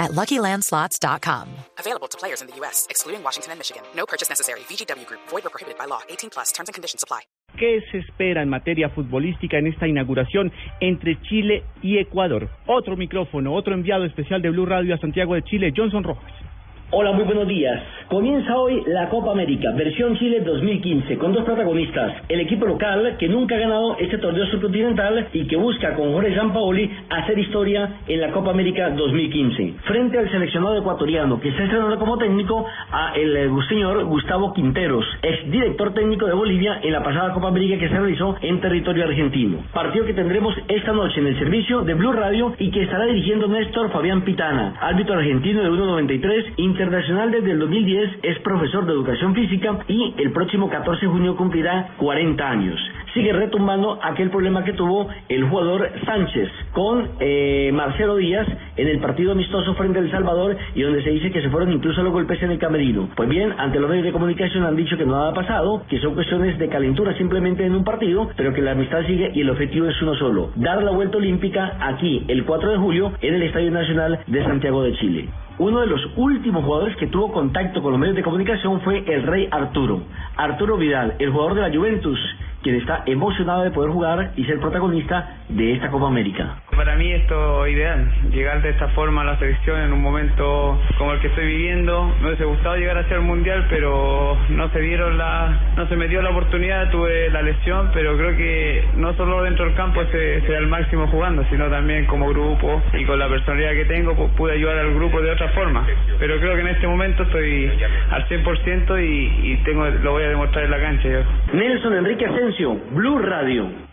at LuckyLandSlots.com. Available to players in the U.S., excluding Washington and Michigan. No purchase necessary. VGW Group. Void or prohibited by law. 18 plus. Terms and conditions apply. ¿Qué se espera en materia futbolística en esta inauguración entre Chile y Ecuador? Otro micrófono, otro enviado especial de Blue Radio a Santiago de Chile, Johnson Rojas. Hola, muy buenos días. Comienza hoy la Copa América, versión Chile 2015, con dos protagonistas. El equipo local, que nunca ha ganado este torneo subcontinental y que busca con Jorge Sampaoli hacer historia en la Copa América 2015. Frente al seleccionado ecuatoriano, que está estrenando como técnico a el eh, señor Gustavo Quinteros, ex director técnico de Bolivia en la pasada Copa América que se realizó en territorio argentino. Partido que tendremos esta noche en el servicio de Blue Radio y que estará dirigiendo Néstor Fabián Pitana, árbitro argentino de 1.93, internacional desde el 2010, es profesor de educación física y el próximo 14 de junio cumplirá 40 años. Sigue retumbando aquel problema que tuvo el jugador Sánchez con eh, Marcelo Díaz en el partido amistoso frente a El Salvador y donde se dice que se fueron incluso los golpes en el camerino. Pues bien, ante los medios de comunicación han dicho que no ha pasado, que son cuestiones de calentura simplemente en un partido, pero que la amistad sigue y el objetivo es uno solo, dar la vuelta olímpica aquí el 4 de julio en el Estadio Nacional de Santiago de Chile. Uno de los últimos jugadores que tuvo contacto con los medios de comunicación fue el rey Arturo. Arturo Vidal, el jugador de la Juventus, quien está emocionado de poder jugar y ser protagonista de esta Copa América. Para mí esto es ideal, llegar de esta forma a la selección en un momento como el que estoy viviendo. Me hubiese gustado llegar a ser el mundial, pero no se dieron la, no se me dio la oportunidad, tuve la lesión, pero creo que no solo dentro del campo se, se da el máximo jugando, sino también como grupo y con la personalidad que tengo pude ayudar al grupo de otra forma. Pero creo que en este momento estoy al 100% y, y tengo, lo voy a demostrar en la cancha. Nelson Enrique Asensio, Blue Radio.